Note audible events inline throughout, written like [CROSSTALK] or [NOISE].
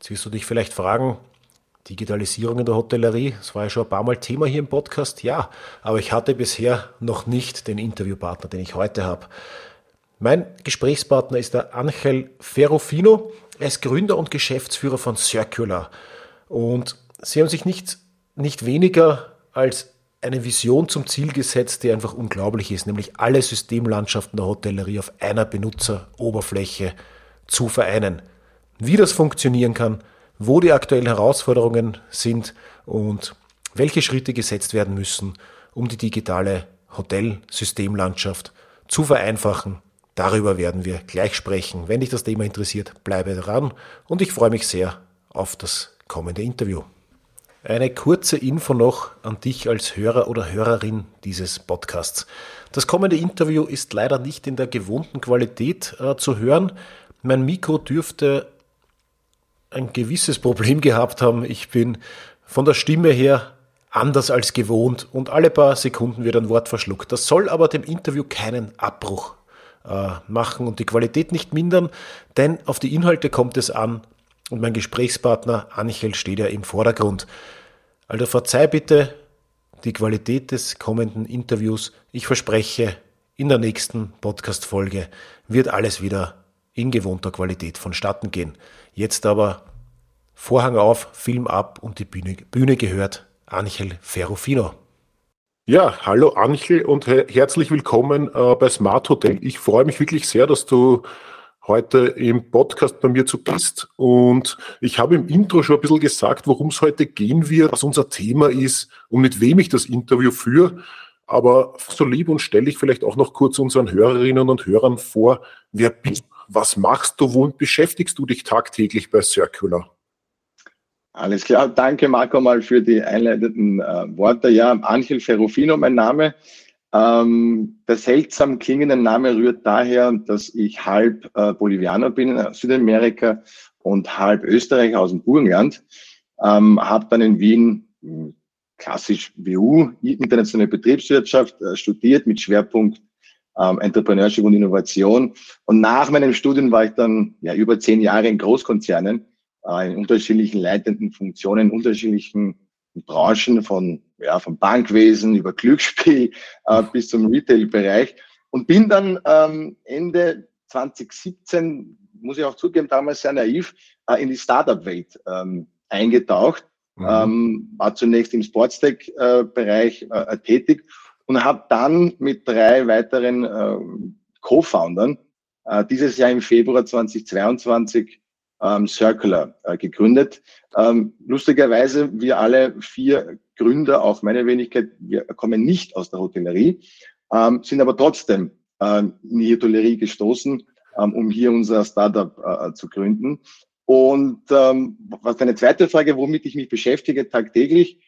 Jetzt wirst du dich vielleicht fragen, Digitalisierung in der Hotellerie, das war ja schon ein paar Mal Thema hier im Podcast, ja, aber ich hatte bisher noch nicht den Interviewpartner, den ich heute habe. Mein Gesprächspartner ist der Angel Ferrofino. Er ist Gründer und Geschäftsführer von Circular. Und sie haben sich nicht, nicht weniger als eine Vision zum Ziel gesetzt, die einfach unglaublich ist, nämlich alle Systemlandschaften der Hotellerie auf einer Benutzeroberfläche zu vereinen. Wie das funktionieren kann, wo die aktuellen Herausforderungen sind und welche Schritte gesetzt werden müssen, um die digitale Hotelsystemlandschaft zu vereinfachen. Darüber werden wir gleich sprechen. Wenn dich das Thema interessiert, bleibe dran und ich freue mich sehr auf das kommende Interview. Eine kurze Info noch an dich als Hörer oder Hörerin dieses Podcasts. Das kommende Interview ist leider nicht in der gewohnten Qualität äh, zu hören. Mein Mikro dürfte ein gewisses Problem gehabt haben. Ich bin von der Stimme her anders als gewohnt und alle paar Sekunden wird ein Wort verschluckt. Das soll aber dem Interview keinen Abbruch äh, machen und die Qualität nicht mindern, denn auf die Inhalte kommt es an und mein Gesprächspartner Anchel steht ja im Vordergrund. Also verzeih bitte die Qualität des kommenden Interviews. Ich verspreche, in der nächsten Podcast-Folge wird alles wieder in gewohnter Qualität vonstatten gehen. Jetzt aber Vorhang auf, Film ab und die Bühne, Bühne gehört Angel Ferrofino. Ja, hallo Angel und herzlich willkommen äh, bei Smart Hotel. Ich freue mich wirklich sehr, dass du heute im Podcast bei mir zu Gast. Und ich habe im Intro schon ein bisschen gesagt, worum es heute gehen wird, was unser Thema ist und mit wem ich das Interview führe. Aber so lieb und stelle ich vielleicht auch noch kurz unseren Hörerinnen und Hörern vor, wer bist was machst du, womit beschäftigst du dich tagtäglich bei Circular? Alles klar, danke Marco mal für die einleitenden äh, Worte. Ja, Angel Ferrufino mein Name. Ähm, der seltsam klingende Name rührt daher, dass ich halb äh, Bolivianer bin in Südamerika und halb Österreicher aus dem Burgenland. Ähm, habe dann in Wien hm, klassisch WU, internationale Betriebswirtschaft, äh, studiert mit Schwerpunkt ähm, Entrepreneurship und Innovation. Und nach meinem Studium war ich dann ja über zehn Jahre in Großkonzernen, äh, in unterschiedlichen leitenden Funktionen, in unterschiedlichen Branchen von, ja, vom Bankwesen über Glücksspiel äh, bis zum Retail-Bereich und bin dann ähm, Ende 2017, muss ich auch zugeben, damals sehr naiv, äh, in die Startup-Welt ähm, eingetaucht. Mhm. Ähm, war zunächst im Sportstech-Bereich äh, äh, tätig und habe dann mit drei weiteren äh, Co-Foundern äh, dieses Jahr im Februar 2022 ähm, Circular äh, gegründet. Ähm, lustigerweise, wir alle vier Gründer, auch meine Wenigkeit, wir kommen nicht aus der Hotellerie, ähm, sind aber trotzdem äh, in die Hotellerie gestoßen, ähm, um hier unser Startup äh, zu gründen. Und ähm, was deine zweite Frage, womit ich mich beschäftige tagtäglich,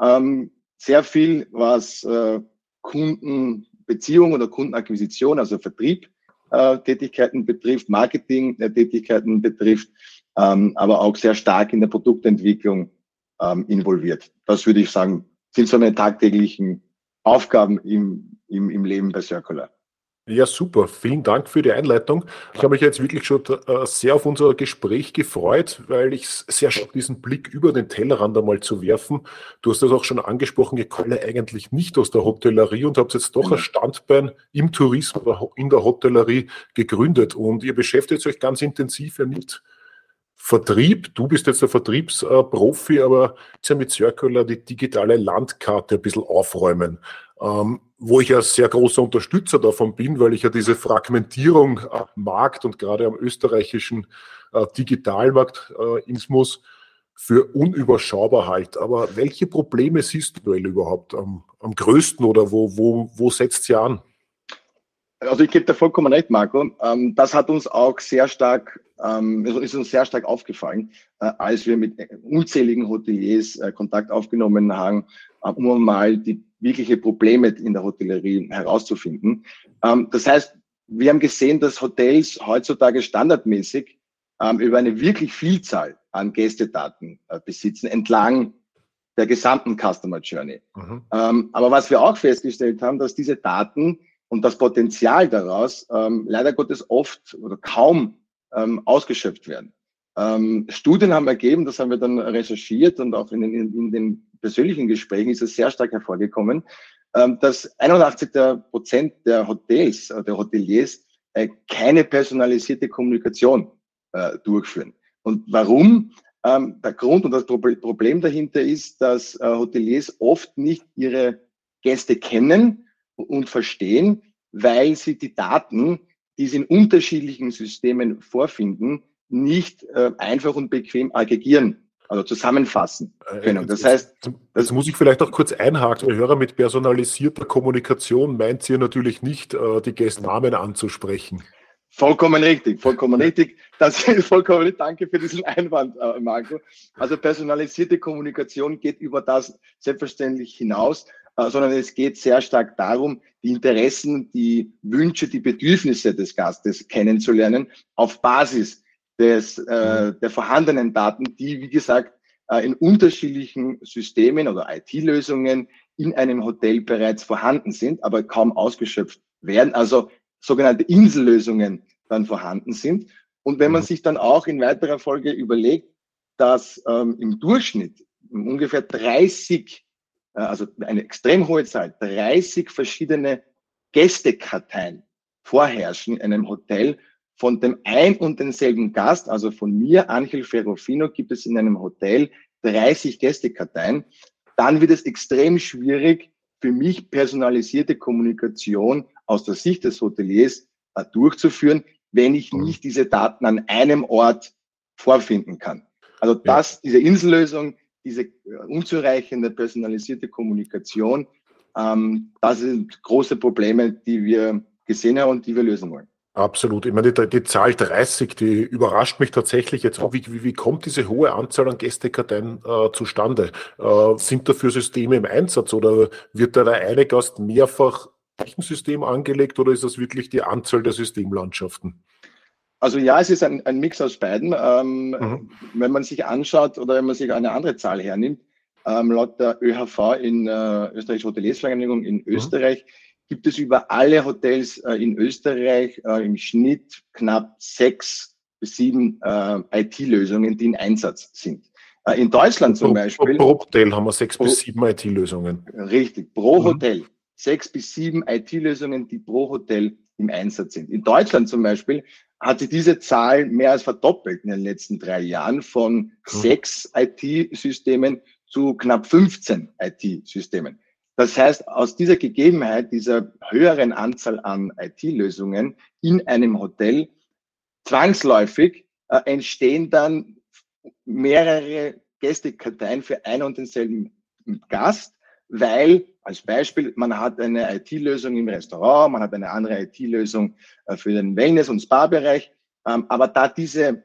ähm, sehr viel, was äh, Kundenbeziehung oder Kundenakquisition, also Vertrieb, äh, Tätigkeiten betrifft, Marketing-Tätigkeiten betrifft, ähm, aber auch sehr stark in der Produktentwicklung ähm, involviert. Das würde ich sagen, sind so meine tagtäglichen Aufgaben im, im, im Leben bei Circular. Ja, super. Vielen Dank für die Einleitung. Ich habe mich jetzt wirklich schon äh, sehr auf unser Gespräch gefreut, weil ich sehr schön diesen Blick über den Tellerrand einmal zu werfen. Du hast das auch schon angesprochen, ihr komme eigentlich nicht aus der Hotellerie und habt jetzt doch ein Standbein im Tourismus oder in der Hotellerie gegründet und ihr beschäftigt euch ganz intensiv ja mit Vertrieb. Du bist jetzt der Vertriebsprofi, aber jetzt ja mit Circular die digitale Landkarte ein bisschen aufräumen. Ähm, wo ich ja sehr großer Unterstützer davon bin, weil ich ja diese Fragmentierung am Markt und gerade am österreichischen äh, Digitalmarkt äh, Insmus für unüberschaubar halt. Aber welche Probleme siehst du überhaupt am, am größten oder wo, wo, wo setzt sie an? Also ich gebe dir vollkommen recht, Marco. Ähm, das hat uns auch sehr stark ähm, ist uns sehr stark aufgefallen, äh, als wir mit unzähligen Hoteliers äh, Kontakt aufgenommen haben, äh, um mal die wirkliche Probleme in der Hotellerie herauszufinden. Ähm, das heißt, wir haben gesehen, dass Hotels heutzutage standardmäßig ähm, über eine wirklich Vielzahl an Gästedaten äh, besitzen, entlang der gesamten Customer Journey. Mhm. Ähm, aber was wir auch festgestellt haben, dass diese Daten und das Potenzial daraus ähm, leider Gottes oft oder kaum ähm, ausgeschöpft werden. Ähm, Studien haben ergeben, das haben wir dann recherchiert und auch in den, in den persönlichen Gesprächen ist es sehr stark hervorgekommen, ähm, dass 81 der Prozent der Hotels, äh, der Hoteliers äh, keine personalisierte Kommunikation äh, durchführen. Und warum? Ähm, der Grund und das Problem dahinter ist, dass äh, Hoteliers oft nicht ihre Gäste kennen und verstehen, weil sie die Daten, die sie in unterschiedlichen Systemen vorfinden, nicht äh, einfach und bequem aggregieren also zusammenfassen äh, können. Das heißt, das muss ich vielleicht auch kurz einhaken. Der Hörer mit personalisierter Kommunikation meint sie natürlich nicht, äh, die Gästnamen anzusprechen. Vollkommen richtig, vollkommen richtig. Das ist [LAUGHS] vollkommen richtig. Danke für diesen Einwand, äh, Marco. Also personalisierte Kommunikation geht über das selbstverständlich hinaus, sondern es geht sehr stark darum, die Interessen, die Wünsche, die Bedürfnisse des Gastes kennenzulernen auf Basis des, äh, mhm. der vorhandenen Daten, die, wie gesagt, äh, in unterschiedlichen Systemen oder IT-Lösungen in einem Hotel bereits vorhanden sind, aber kaum ausgeschöpft werden, also sogenannte Insellösungen dann vorhanden sind. Und wenn man mhm. sich dann auch in weiterer Folge überlegt, dass ähm, im Durchschnitt ungefähr 30, äh, also eine extrem hohe Zahl, 30 verschiedene Gästekarteien vorherrschen in einem Hotel von dem ein und denselben Gast, also von mir, Angel Ferrofino, gibt es in einem Hotel 30 Gästekarteien. Dann wird es extrem schwierig, für mich personalisierte Kommunikation aus der Sicht des Hoteliers äh, durchzuführen, wenn ich mhm. nicht diese Daten an einem Ort vorfinden kann. Also das, diese Insellösung, diese äh, unzureichende personalisierte Kommunikation, ähm, das sind große Probleme, die wir gesehen haben und die wir lösen wollen. Absolut. Ich meine, die, die, Zahl 30, die überrascht mich tatsächlich jetzt. Wie, wie, wie kommt diese hohe Anzahl an Gästekarteien äh, zustande? Äh, sind dafür Systeme im Einsatz oder wird da der eine Gast mehrfach ein System angelegt oder ist das wirklich die Anzahl der Systemlandschaften? Also ja, es ist ein, ein Mix aus beiden. Ähm, mhm. Wenn man sich anschaut oder wenn man sich eine andere Zahl hernimmt, ähm, laut der ÖHV in äh, Österreichische Hoteliersvereinigung in mhm. Gibt es über alle Hotels äh, in Österreich äh, im Schnitt knapp sechs bis sieben äh, IT-Lösungen, die in Einsatz sind. In Deutschland zum pro, Beispiel. Pro Hotel haben wir sechs pro, bis sieben IT-Lösungen. Richtig, pro mhm. Hotel. Sechs bis sieben IT-Lösungen, die pro Hotel im Einsatz sind. In Deutschland zum Beispiel hat sich diese Zahl mehr als verdoppelt in den letzten drei Jahren von mhm. sechs IT-Systemen zu knapp 15 IT-Systemen. Das heißt, aus dieser Gegebenheit, dieser höheren Anzahl an IT-Lösungen in einem Hotel, zwangsläufig äh, entstehen dann mehrere Gästekarteien für einen und denselben Gast, weil als Beispiel, man hat eine IT-Lösung im Restaurant, man hat eine andere IT-Lösung äh, für den Wellness- und Spa-Bereich, ähm, aber da diese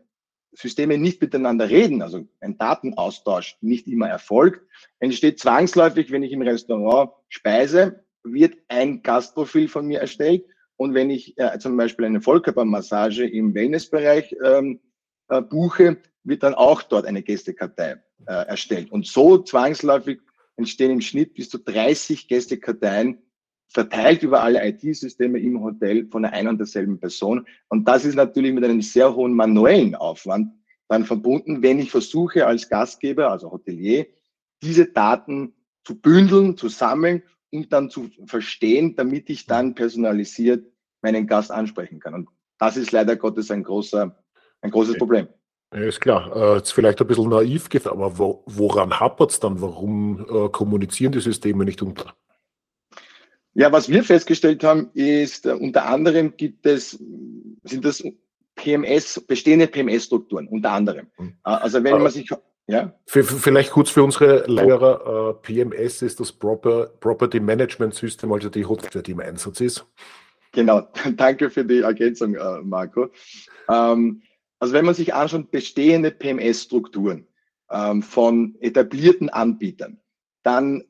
Systeme nicht miteinander reden, also ein Datenaustausch nicht immer erfolgt, entsteht zwangsläufig, wenn ich im Restaurant speise, wird ein Gastprofil von mir erstellt und wenn ich äh, zum Beispiel eine Vollkörpermassage im Wellnessbereich ähm, äh, buche, wird dann auch dort eine Gästekartei äh, erstellt. Und so zwangsläufig entstehen im Schnitt bis zu 30 Gästekarteien verteilt über alle IT-Systeme im Hotel von einer ein und derselben Person. Und das ist natürlich mit einem sehr hohen manuellen Aufwand dann verbunden, wenn ich versuche als Gastgeber, also Hotelier, diese Daten zu bündeln, zu sammeln und dann zu verstehen, damit ich dann personalisiert meinen Gast ansprechen kann. Und das ist leider Gottes ein großer, ein großes Problem. Ja, ist klar. Äh, jetzt vielleicht ein bisschen naiv, aber wo, woran hapert es dann? Warum äh, kommunizieren die Systeme nicht unter? Ja, was wir festgestellt haben, ist, äh, unter anderem gibt es, sind das PMS, bestehende PMS-Strukturen, unter anderem. Hm. Äh, also wenn man sich ja? Vielleicht kurz für unsere Lehrer, äh, PMS ist das Proper, Property Management System, also die Software, die im Einsatz ist. Genau, [LAUGHS] danke für die Ergänzung, Marco. Ähm, Also wenn man sich anschaut, bestehende PMS-Strukturen ähm, von etablierten Anbietern, dann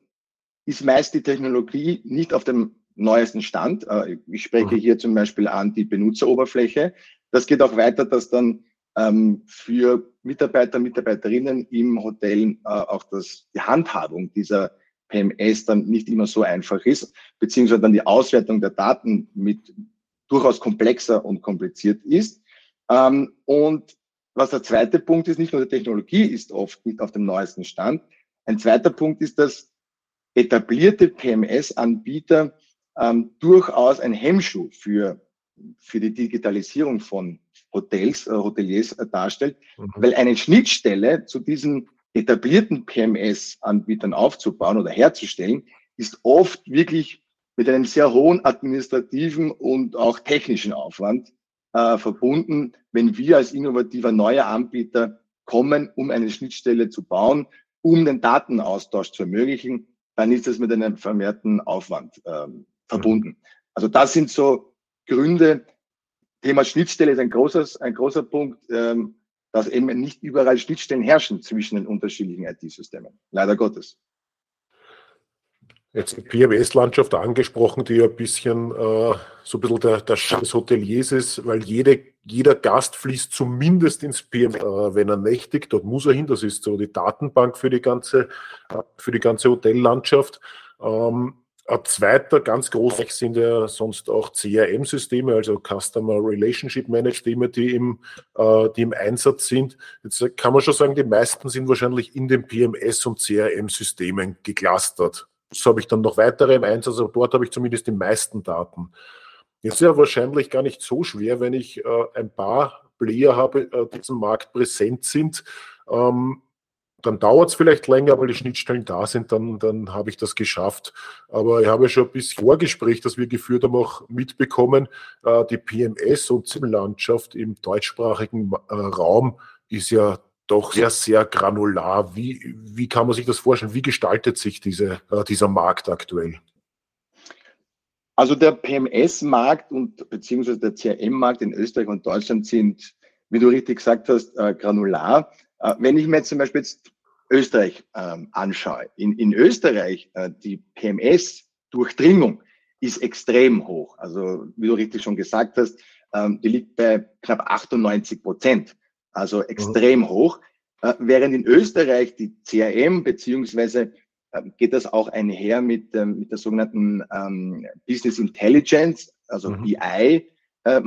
ist meist die Technologie nicht auf dem neuesten Stand. Äh, ich spreche mhm. hier zum Beispiel an die Benutzeroberfläche. Das geht auch weiter, dass dann ähm, für Mitarbeiter, Mitarbeiterinnen im Hotel äh, auch das, die Handhabung dieser PMS dann nicht immer so einfach ist, beziehungsweise dann die Auswertung der Daten mit durchaus komplexer und kompliziert ist. Ähm, und was der zweite Punkt ist, nicht nur die Technologie ist oft nicht auf dem neuesten Stand. Ein zweiter Punkt ist, dass etablierte PMS-Anbieter ähm, durchaus ein Hemmschuh für, für die Digitalisierung von Hotels, äh, Hoteliers äh, darstellt, mhm. weil eine Schnittstelle zu diesen etablierten PMS-Anbietern aufzubauen oder herzustellen, ist oft wirklich mit einem sehr hohen administrativen und auch technischen Aufwand äh, verbunden, wenn wir als innovativer neuer Anbieter kommen, um eine Schnittstelle zu bauen, um den Datenaustausch zu ermöglichen, dann ist das mit einem vermehrten Aufwand ähm, verbunden. Also das sind so Gründe. Thema Schnittstelle ist ein großes, ein großer Punkt, ähm, dass eben nicht überall Schnittstellen herrschen zwischen den unterschiedlichen IT-Systemen. Leider Gottes jetzt die PMS-Landschaft angesprochen, die ja ein bisschen äh, so ein bisschen der, der Schatz des Hoteliers ist, weil jede, jeder Gast fließt zumindest ins PMS, äh, wenn er nächtigt, dort muss er hin, das ist so die Datenbank für die ganze, äh, für die ganze Hotellandschaft. Ähm, ein zweiter ganz großer sind ja sonst auch CRM-Systeme, also Customer Relationship Management, die im, äh, die im Einsatz sind. Jetzt kann man schon sagen, die meisten sind wahrscheinlich in den PMS- und CRM-Systemen geclustert. So habe ich dann noch weitere im Einsatz, aber dort habe ich zumindest die meisten Daten. Ist ja wahrscheinlich gar nicht so schwer, wenn ich äh, ein paar Player habe, äh, die diesem Markt präsent sind. Ähm, dann dauert es vielleicht länger, weil die Schnittstellen da sind, dann, dann habe ich das geschafft. Aber ich habe schon ein bisschen Vorgespräch, das wir geführt haben, auch mitbekommen, äh, die PMS- und ZIM-Landschaft im deutschsprachigen äh, Raum ist ja doch sehr, sehr granular. Wie, wie kann man sich das vorstellen? Wie gestaltet sich diese, äh, dieser Markt aktuell? Also der PMS-Markt und beziehungsweise der CRM-Markt in Österreich und Deutschland sind, wie du richtig gesagt hast, äh, granular. Äh, wenn ich mir jetzt zum Beispiel jetzt Österreich ähm, anschaue, in, in Österreich äh, die PMS-Durchdringung ist extrem hoch. Also wie du richtig schon gesagt hast, ähm, die liegt bei knapp 98 Prozent also extrem mhm. hoch. Äh, während in Österreich die CRM beziehungsweise geht das auch einher mit, ähm, mit der sogenannten ähm, Business Intelligence, also mhm. BI äh,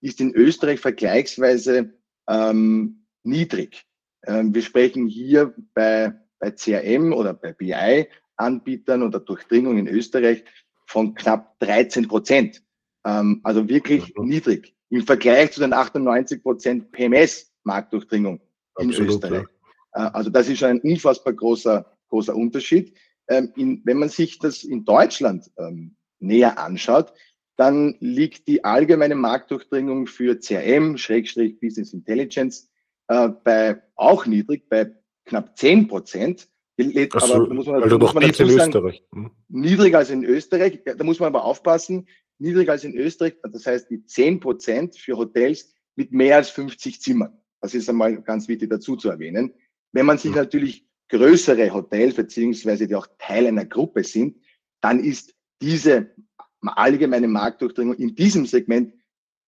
ist in Österreich vergleichsweise ähm, niedrig. Ähm, wir sprechen hier bei, bei CRM oder bei BI Anbietern oder Durchdringung in Österreich von knapp 13 Prozent. Ähm, also wirklich mhm. niedrig im Vergleich zu den 98 Prozent PMS-Marktdurchdringung in Österreich. Ja. Äh, also das ist ein unfassbar großer, großer Unterschied. Ähm, in, wenn man sich das in Deutschland ähm, näher anschaut, dann liegt die allgemeine Marktdurchdringung für CRM, Schrägstrich Business Intelligence, äh, bei auch niedrig, bei knapp 10 Prozent. So, aber muss man, also muss man dazu sagen, Österreich. Hm. niedriger als in Österreich. Da muss man aber aufpassen, niedriger als in Österreich. Das heißt, die 10 Prozent für Hotels mit mehr als 50 Zimmern. Das ist einmal ganz wichtig dazu zu erwähnen. Wenn man sich mhm. natürlich größere Hotels beziehungsweise die auch Teil einer Gruppe sind, dann ist diese allgemeine Marktdurchdringung in diesem Segment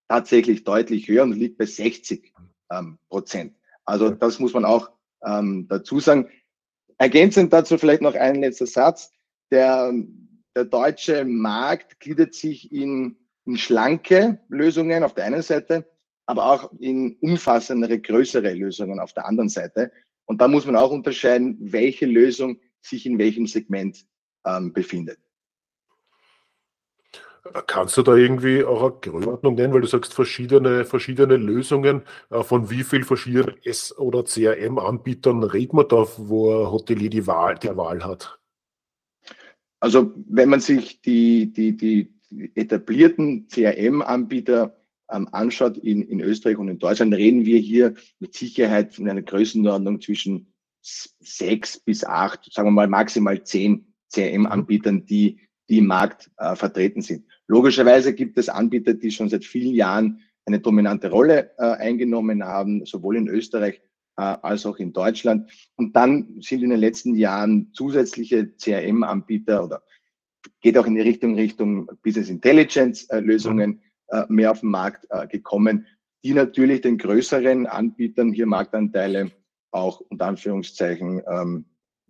tatsächlich deutlich höher und liegt bei 60 ähm, Prozent. Also das muss man auch ähm, dazu sagen. Ergänzend dazu vielleicht noch ein letzter Satz. Der der deutsche Markt gliedert sich in, in schlanke Lösungen auf der einen Seite, aber auch in umfassendere, größere Lösungen auf der anderen Seite. Und da muss man auch unterscheiden, welche Lösung sich in welchem Segment ähm, befindet. Kannst du da irgendwie auch eine Größenordnung nennen, weil du sagst verschiedene, verschiedene Lösungen, äh, von wie viel verschiedenen S- oder CRM-Anbietern redet man da, wo ein Hotelier die Wahl, die Wahl hat? Also wenn man sich die, die, die etablierten CRM-Anbieter ähm, anschaut in, in Österreich und in Deutschland, reden wir hier mit Sicherheit von einer Größenordnung zwischen sechs bis acht, sagen wir mal maximal zehn CRM-Anbietern, die, die im Markt äh, vertreten sind. Logischerweise gibt es Anbieter, die schon seit vielen Jahren eine dominante Rolle äh, eingenommen haben, sowohl in Österreich äh, als auch in Deutschland. Und dann sind in den letzten Jahren zusätzliche CRM-Anbieter oder geht auch in die Richtung Richtung Business Intelligence äh, Lösungen äh, mehr auf den Markt äh, gekommen, die natürlich den größeren Anbietern hier Marktanteile auch unter Anführungszeichen ähm,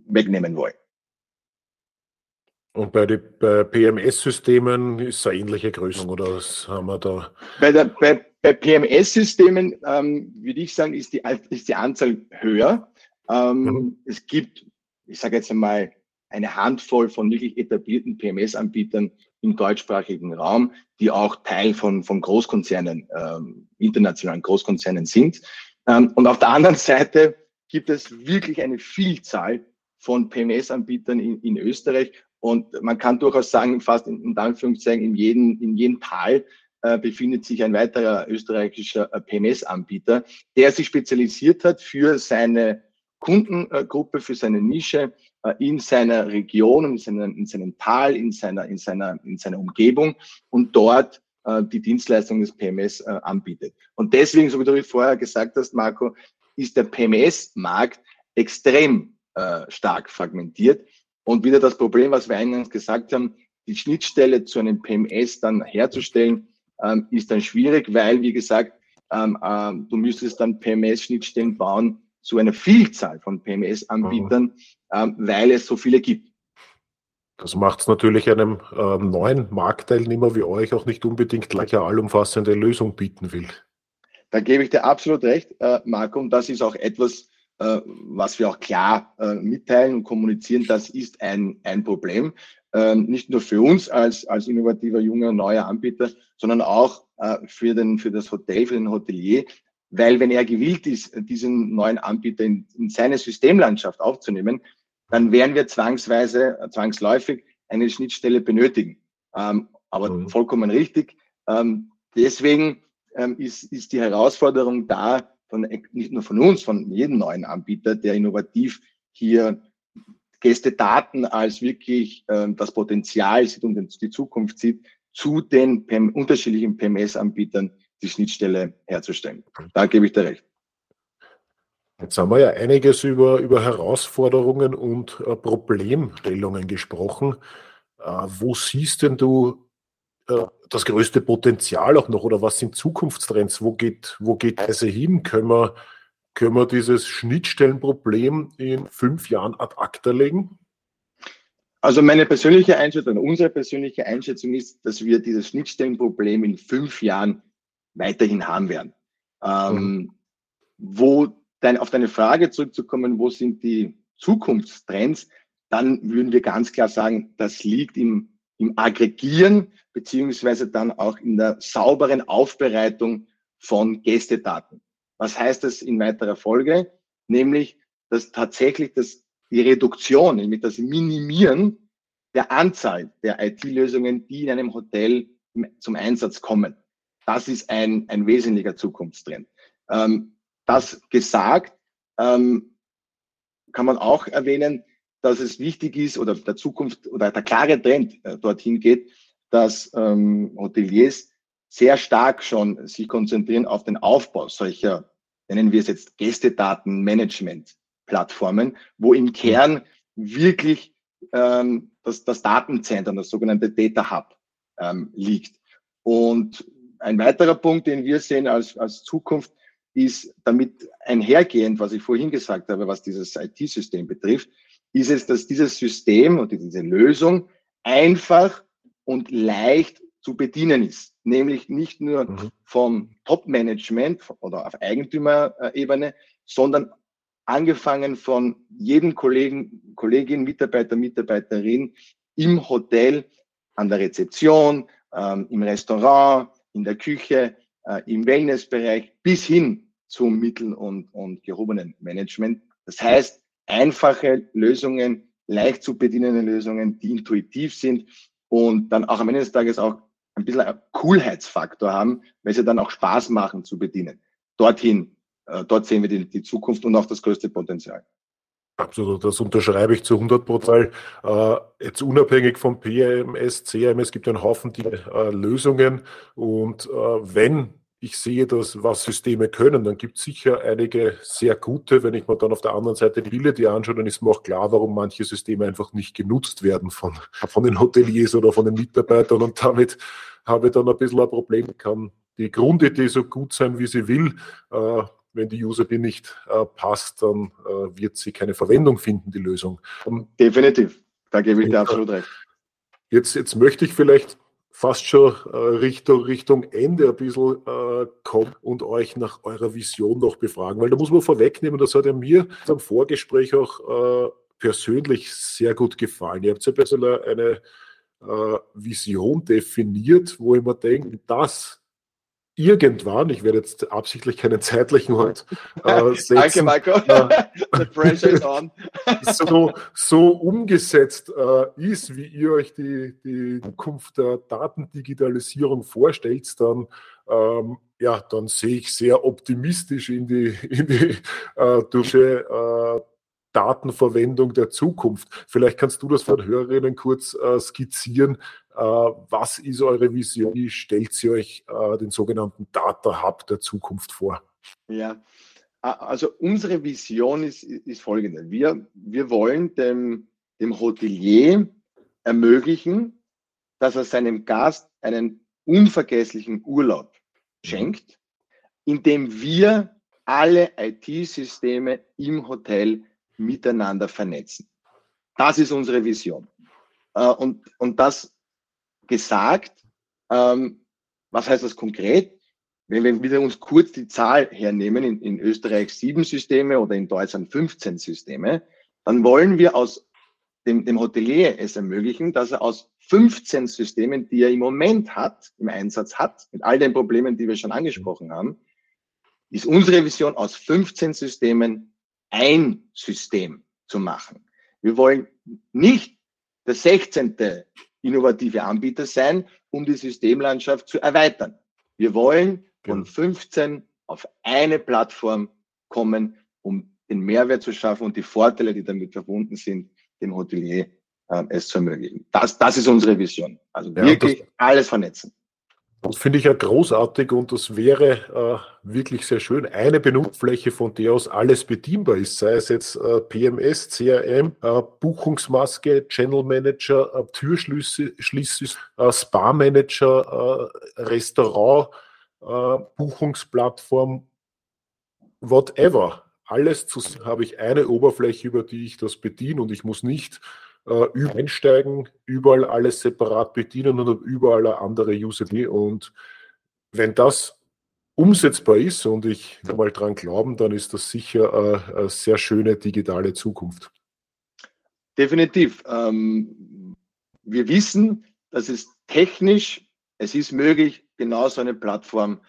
wegnehmen wollen. Und bei den PMS-Systemen ist es eine ähnliche Größe oder was haben wir da? Bei, der, bei, bei PMS-Systemen ähm, würde ich sagen, ist die, ist die Anzahl höher. Ähm, mhm. Es gibt, ich sage jetzt einmal, eine Handvoll von wirklich etablierten PMS-Anbietern im deutschsprachigen Raum, die auch Teil von, von Großkonzernen, ähm, internationalen Großkonzernen sind. Ähm, und auf der anderen Seite gibt es wirklich eine Vielzahl von PMS-Anbietern in, in Österreich. Und man kann durchaus sagen, fast in, in Anführungszeichen, in jedem, in jedem Tal äh, befindet sich ein weiterer österreichischer äh, PMS-Anbieter, der sich spezialisiert hat für seine Kundengruppe, für seine Nische in seiner Region, in seinem, in seinem Tal, in seiner, in, seiner, in seiner Umgebung und dort äh, die Dienstleistung des PMS äh, anbietet. Und deswegen, so wie du vorher gesagt hast, Marco, ist der PMS-Markt extrem äh, stark fragmentiert. Und wieder das Problem, was wir eingangs gesagt haben, die Schnittstelle zu einem PMS dann herzustellen, ähm, ist dann schwierig, weil, wie gesagt, ähm, du müsstest dann PMS-Schnittstellen bauen zu einer Vielzahl von PMS-Anbietern, mhm. ähm, weil es so viele gibt. Das macht es natürlich einem äh, neuen Marktteilnehmer wie euch auch nicht unbedingt gleich eine allumfassende Lösung bieten will. Da gebe ich dir absolut recht, äh, Marco, und das ist auch etwas, äh, was wir auch klar äh, mitteilen und kommunizieren, das ist ein, ein Problem. Ähm, nicht nur für uns als, als innovativer, junger, neuer Anbieter, sondern auch äh, für, den, für das Hotel, für den Hotelier, weil wenn er gewillt ist, diesen neuen Anbieter in, in seine Systemlandschaft aufzunehmen, dann werden wir zwangsweise, zwangsläufig eine Schnittstelle benötigen. Ähm, aber mhm. vollkommen richtig. Ähm, deswegen ähm, ist, ist die Herausforderung da, von, nicht nur von uns, von jedem neuen Anbieter, der innovativ hier Gästedaten als wirklich ähm, das Potenzial sieht und die Zukunft sieht, zu den unterschiedlichen PMS-Anbietern die Schnittstelle herzustellen. Da gebe ich dir recht. Jetzt haben wir ja einiges über, über Herausforderungen und äh, Problemstellungen gesprochen. Äh, wo siehst denn du äh, das größte Potenzial auch noch oder was sind Zukunftstrends? Wo geht, wo geht Reise hin? Können wir, können wir dieses Schnittstellenproblem in fünf Jahren ad acta legen? Also meine persönliche Einschätzung, unsere persönliche Einschätzung ist, dass wir dieses Schnittstellenproblem in fünf Jahren weiterhin haben werden. Ähm, mhm. Wo dein, auf deine Frage zurückzukommen, wo sind die Zukunftstrends, dann würden wir ganz klar sagen, das liegt im, im Aggregieren beziehungsweise dann auch in der sauberen Aufbereitung von Gästedaten. Was heißt das in weiterer Folge? Nämlich, dass tatsächlich das, die Reduktion, nämlich das Minimieren der Anzahl der IT-Lösungen, die in einem Hotel zum Einsatz kommen. Das ist ein, ein wesentlicher Zukunftstrend. Ähm, das gesagt, ähm, kann man auch erwähnen, dass es wichtig ist oder der Zukunft oder der klare Trend äh, dorthin geht, dass ähm, Hoteliers sehr stark schon sich konzentrieren auf den Aufbau solcher, nennen wir es jetzt Gästedatenmanagement-Plattformen, wo im Kern wirklich ähm, das, das Datenzentrum, das sogenannte Data Hub ähm, liegt. Und ein weiterer Punkt, den wir sehen als, als Zukunft, ist damit einhergehend, was ich vorhin gesagt habe, was dieses IT-System betrifft, ist es, dass dieses System und diese Lösung einfach und leicht zu bedienen ist. Nämlich nicht nur mhm. vom Top-Management oder auf Eigentümerebene, sondern angefangen von jedem Kollegen, Kollegin, Mitarbeiter, Mitarbeiterin im Hotel, an der Rezeption, ähm, im Restaurant, in der Küche, äh, im Wellnessbereich bis hin zum Mittel- und, und gehobenen Management. Das heißt, einfache Lösungen, leicht zu bedienende Lösungen, die intuitiv sind und dann auch am Ende des Tages auch ein bisschen Coolheitsfaktor haben, weil sie dann auch Spaß machen zu bedienen. Dorthin, äh, dort sehen wir die, die Zukunft und auch das größte Potenzial. Absolut, das unterschreibe ich zu 100 Prozent. Äh, jetzt unabhängig vom PMS, CMS, gibt einen Haufen die, äh, Lösungen und äh, wenn ich sehe das, was Systeme können, dann gibt es sicher einige sehr gute. Wenn ich mir dann auf der anderen Seite die Bilder anschaue, dann ist mir auch klar, warum manche Systeme einfach nicht genutzt werden von, von den Hoteliers oder von den Mitarbeitern. Und damit habe ich dann ein bisschen ein Problem. Kann die Grundidee so gut sein, wie sie will. Äh, wenn die User die nicht äh, passt, dann äh, wird sie keine Verwendung finden, die Lösung. Definitiv. Da gebe ich dir absolut recht. Jetzt, jetzt möchte ich vielleicht fast schon äh, Richtung, Richtung Ende ein bisschen äh, kommen und euch nach eurer Vision noch befragen, weil da muss man vorwegnehmen, das hat ja mir am Vorgespräch auch äh, persönlich sehr gut gefallen. Ihr habt ja ein bisschen eine äh, Vision definiert, wo ich mir denke, das irgendwann, ich werde jetzt absichtlich keinen zeitlichen Ort [LAUGHS] äh, setzen. Danke, Marco. The pressure is on. [LAUGHS] so, so umgesetzt äh, ist, wie ihr euch die, die Zukunft der Datendigitalisierung vorstellt, dann ähm, ja, dann sehe ich sehr optimistisch in die, in die äh, durch, äh, Datenverwendung der Zukunft. Vielleicht kannst du das von Hörerinnen kurz äh, skizzieren. Äh, was ist eure Vision? Wie stellt sie euch äh, den sogenannten Data Hub der Zukunft vor? Ja, also unsere Vision ist, ist folgende. Wir, wir wollen dem, dem Hotelier ermöglichen, dass er seinem Gast einen unvergesslichen Urlaub schenkt, indem wir alle IT-Systeme im Hotel miteinander vernetzen. Das ist unsere Vision. Äh, und, und das gesagt, ähm, was heißt das konkret? Wenn wir wieder uns kurz die Zahl hernehmen, in, in Österreich sieben Systeme oder in Deutschland 15 Systeme, dann wollen wir aus dem, dem Hotelier es ermöglichen, dass er aus 15 Systemen, die er im Moment hat, im Einsatz hat, mit all den Problemen, die wir schon angesprochen haben, ist unsere Vision aus 15 Systemen ein System zu machen. Wir wollen nicht der 16. innovative Anbieter sein, um die Systemlandschaft zu erweitern. Wir wollen von 15 genau. auf eine Plattform kommen, um den Mehrwert zu schaffen und die Vorteile, die damit verbunden sind, dem Hotelier äh, es zu ermöglichen. Das, das ist unsere Vision. Also ja, wirklich alles vernetzen. Das finde ich ja großartig und das wäre äh, wirklich sehr schön. Eine Benutzfläche, von der aus alles bedienbar ist, sei es jetzt äh, PMS, CRM, äh, Buchungsmaske, Channel Manager, äh, Türschlüssel, äh, Spa Manager, äh, Restaurant, Buchungsplattform, whatever. Alles habe ich eine Oberfläche, über die ich das bediene und ich muss nicht äh, einsteigen, überall alles separat bedienen und überall eine andere User. Und wenn das umsetzbar ist und ich mal dran glauben, dann ist das sicher eine, eine sehr schöne digitale Zukunft. Definitiv. Ähm, wir wissen, dass es technisch, es ist möglich, genau so eine Plattform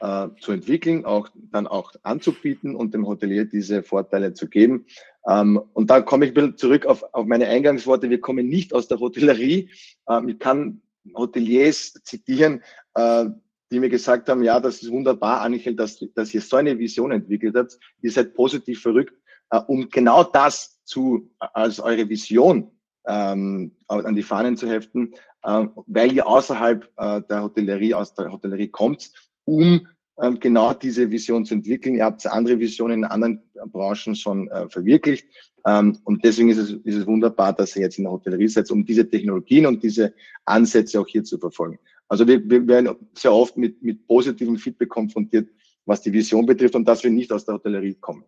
äh, zu entwickeln, auch dann auch anzubieten und dem Hotelier diese Vorteile zu geben. Ähm, und da komme ich wieder zurück auf, auf meine Eingangsworte. Wir kommen nicht aus der Hotellerie. Ähm, ich kann Hoteliers zitieren, äh, die mir gesagt haben, ja, das ist wunderbar, Angel, dass, dass ihr so eine Vision entwickelt habt. Ihr seid positiv verrückt, äh, um genau das zu, als eure Vision ähm, an die Fahnen zu heften, äh, weil ihr außerhalb äh, der Hotellerie, aus der Hotellerie kommt, um ähm, genau diese Vision zu entwickeln. Ihr habt andere Visionen in anderen Branchen schon äh, verwirklicht. Ähm, und deswegen ist es, ist es wunderbar, dass ihr jetzt in der Hotellerie seid, um diese Technologien und diese Ansätze auch hier zu verfolgen. Also wir, wir werden sehr oft mit, mit positivem Feedback konfrontiert, was die Vision betrifft und dass wir nicht aus der Hotellerie kommen.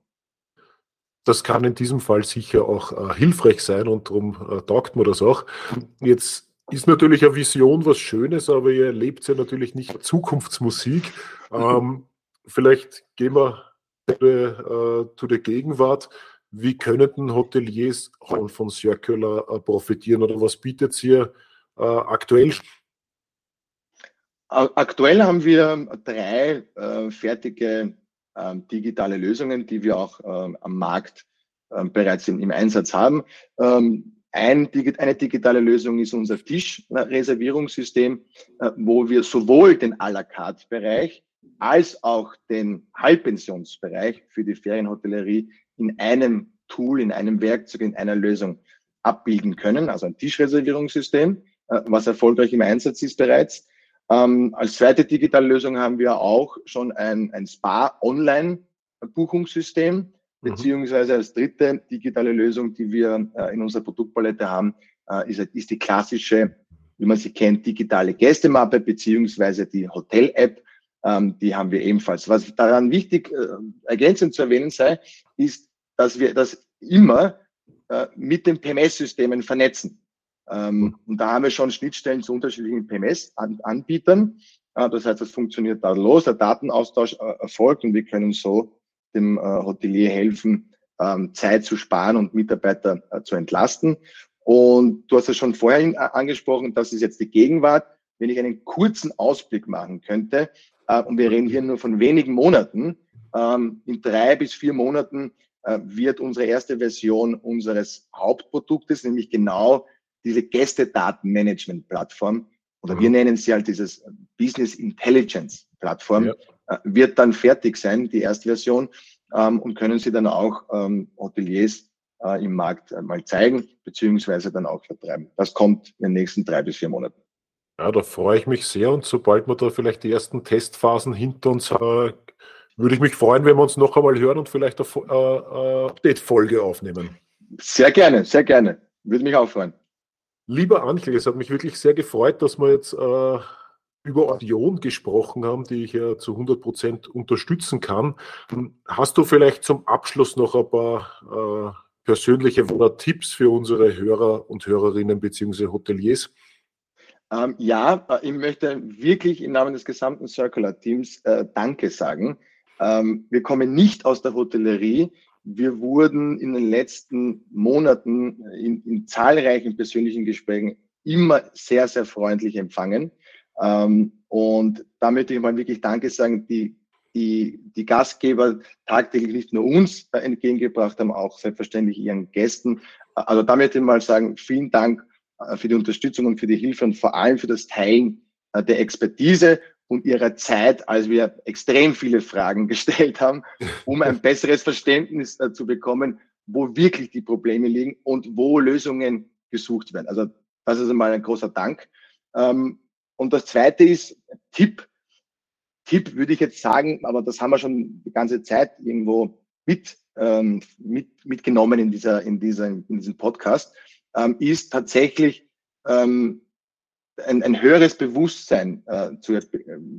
Das kann in diesem Fall sicher auch äh, hilfreich sein und darum äh, taugt mir das auch. Jetzt ist natürlich eine Vision was Schönes, aber ihr erlebt ja natürlich nicht Zukunftsmusik. Ähm, vielleicht gehen wir äh, zu der Gegenwart. Wie können Hoteliers von Circular äh, profitieren oder was bietet ihr äh, aktuell? Aktuell haben wir drei äh, fertige ähm, digitale Lösungen, die wir auch ähm, am Markt ähm, bereits im, im, Einsatz haben. Ähm, ein, eine digitale Lösung ist unser Tischreservierungssystem, äh, wo wir sowohl den à la carte Bereich als auch den Halbpensionsbereich für die Ferienhotellerie in einem Tool, in einem Werkzeug, in einer Lösung abbilden können, also ein Tischreservierungssystem, äh, was erfolgreich im Einsatz ist bereits. Ähm, als zweite digitale Lösung haben wir auch schon ein, ein Spa-Online-Buchungssystem. Beziehungsweise als dritte digitale Lösung, die wir äh, in unserer Produktpalette haben, äh, ist, ist die klassische, wie man sie kennt, digitale Gästemappe, beziehungsweise die Hotel-App, ähm, die haben wir ebenfalls. Was daran wichtig äh, ergänzend zu erwähnen sei, ist, dass wir das immer äh, mit den PMS-Systemen vernetzen. Ähm, mhm. und da haben wir schon Schnittstellen zu unterschiedlichen PMS-Anbietern. Das heißt, es funktioniert da los, der Datenaustausch äh, erfolgt und wir können so dem äh, Hotelier helfen, ähm, Zeit zu sparen und Mitarbeiter äh, zu entlasten. Und du hast es schon vorhin angesprochen, das ist jetzt die Gegenwart. Wenn ich einen kurzen Ausblick machen könnte, äh, und wir reden hier nur von wenigen Monaten, ähm, in drei bis vier Monaten äh, wird unsere erste Version unseres Hauptproduktes, nämlich genau diese Gästedatenmanagement-Plattform, oder mhm. wir nennen sie halt dieses Business Intelligence Plattform, ja. Äh, wird dann fertig sein, die erste Version, ähm, und können sie dann auch ähm, Hoteliers im Markt mal zeigen, beziehungsweise dann auch vertreiben. Das kommt in den nächsten drei bis vier Monaten. Ja, da freue ich mich sehr und sobald wir da vielleicht die ersten Testphasen hinter uns haben, würde ich mich freuen, wenn wir uns noch einmal hören und vielleicht eine äh, äh, Update-Folge aufnehmen. Sehr gerne, sehr gerne. Würde mich auch freuen. Lieber Angel, es hat mich wirklich sehr gefreut, dass wir jetzt äh, über Audion gesprochen haben, die ich ja zu 100 Prozent unterstützen kann. Hast du vielleicht zum Abschluss noch ein paar äh, persönliche Tipps für unsere Hörer und Hörerinnen bzw. Hoteliers? Ähm, ja, äh, ich möchte wirklich im Namen des gesamten Circular-Teams äh, Danke sagen. Ähm, wir kommen nicht aus der Hotellerie. Wir wurden in den letzten Monaten in, in zahlreichen persönlichen Gesprächen immer sehr, sehr freundlich empfangen. Ähm, und da möchte ich mal wirklich Danke sagen, die, die, die Gastgeber tagtäglich nicht nur uns entgegengebracht haben, auch selbstverständlich ihren Gästen. Also da möchte ich mal sagen, vielen Dank äh, für die Unterstützung und für die Hilfe und vor allem für das Teilen äh, der Expertise und ihrer Zeit, als wir extrem viele Fragen [LAUGHS] gestellt haben, um ein besseres Verständnis äh, zu bekommen, wo wirklich die Probleme liegen und wo Lösungen gesucht werden. Also das ist einmal ein großer Dank. Ähm, und das Zweite ist Tipp. Tipp würde ich jetzt sagen, aber das haben wir schon die ganze Zeit irgendwo mit, ähm, mit mitgenommen in dieser in dieser in diesem Podcast ähm, ist tatsächlich ähm, ein, ein höheres Bewusstsein äh, zu, äh,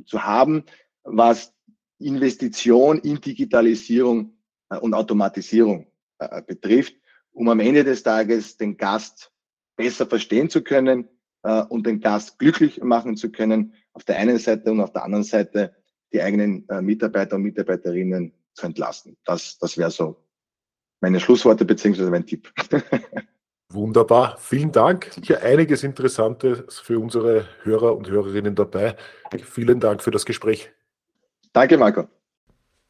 zu haben, was Investition in Digitalisierung äh, und Automatisierung äh, betrifft, um am Ende des Tages den Gast besser verstehen zu können äh, und den Gast glücklich machen zu können, auf der einen Seite und auf der anderen Seite die eigenen äh, Mitarbeiter und Mitarbeiterinnen zu entlasten. Das, das wäre so meine Schlussworte beziehungsweise mein Tipp. [LAUGHS] Wunderbar, vielen Dank. Hier einiges Interessantes für unsere Hörer und Hörerinnen dabei. Vielen Dank für das Gespräch. Danke, Marco.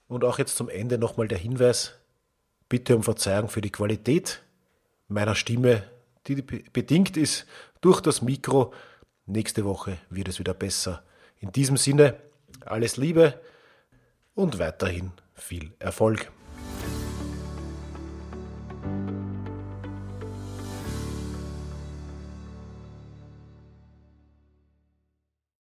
Und auch jetzt zum Ende nochmal der Hinweis, bitte um Verzeihung für die Qualität meiner Stimme, die bedingt ist durch das Mikro. Nächste Woche wird es wieder besser. In diesem Sinne, alles Liebe und weiterhin viel Erfolg.